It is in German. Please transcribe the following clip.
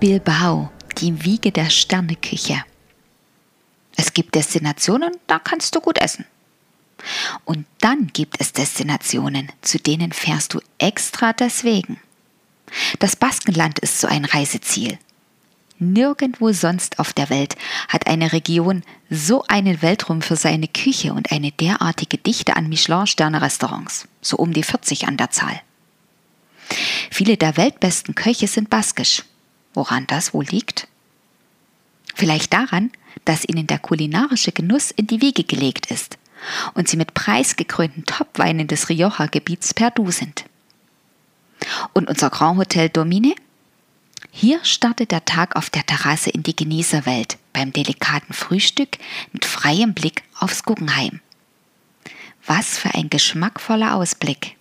Bilbao, die Wiege der Sterneküche. Es gibt Destinationen, da kannst du gut essen. Und dann gibt es Destinationen, zu denen fährst du extra deswegen. Das Baskenland ist so ein Reiseziel. Nirgendwo sonst auf der Welt hat eine Region so einen Weltruhm für seine Küche und eine derartige Dichte an Michelin-Sterne-Restaurants, so um die 40 an der Zahl. Viele der weltbesten Köche sind baskisch. Woran das wohl liegt? Vielleicht daran, dass ihnen der kulinarische Genuss in die Wiege gelegt ist und sie mit preisgekrönten Topweinen des Rioja-Gebiets per Du sind. Und unser Grand Hotel Domine? Hier startet der Tag auf der Terrasse in die Genießerwelt beim delikaten Frühstück mit freiem Blick aufs Guggenheim. Was für ein geschmackvoller Ausblick.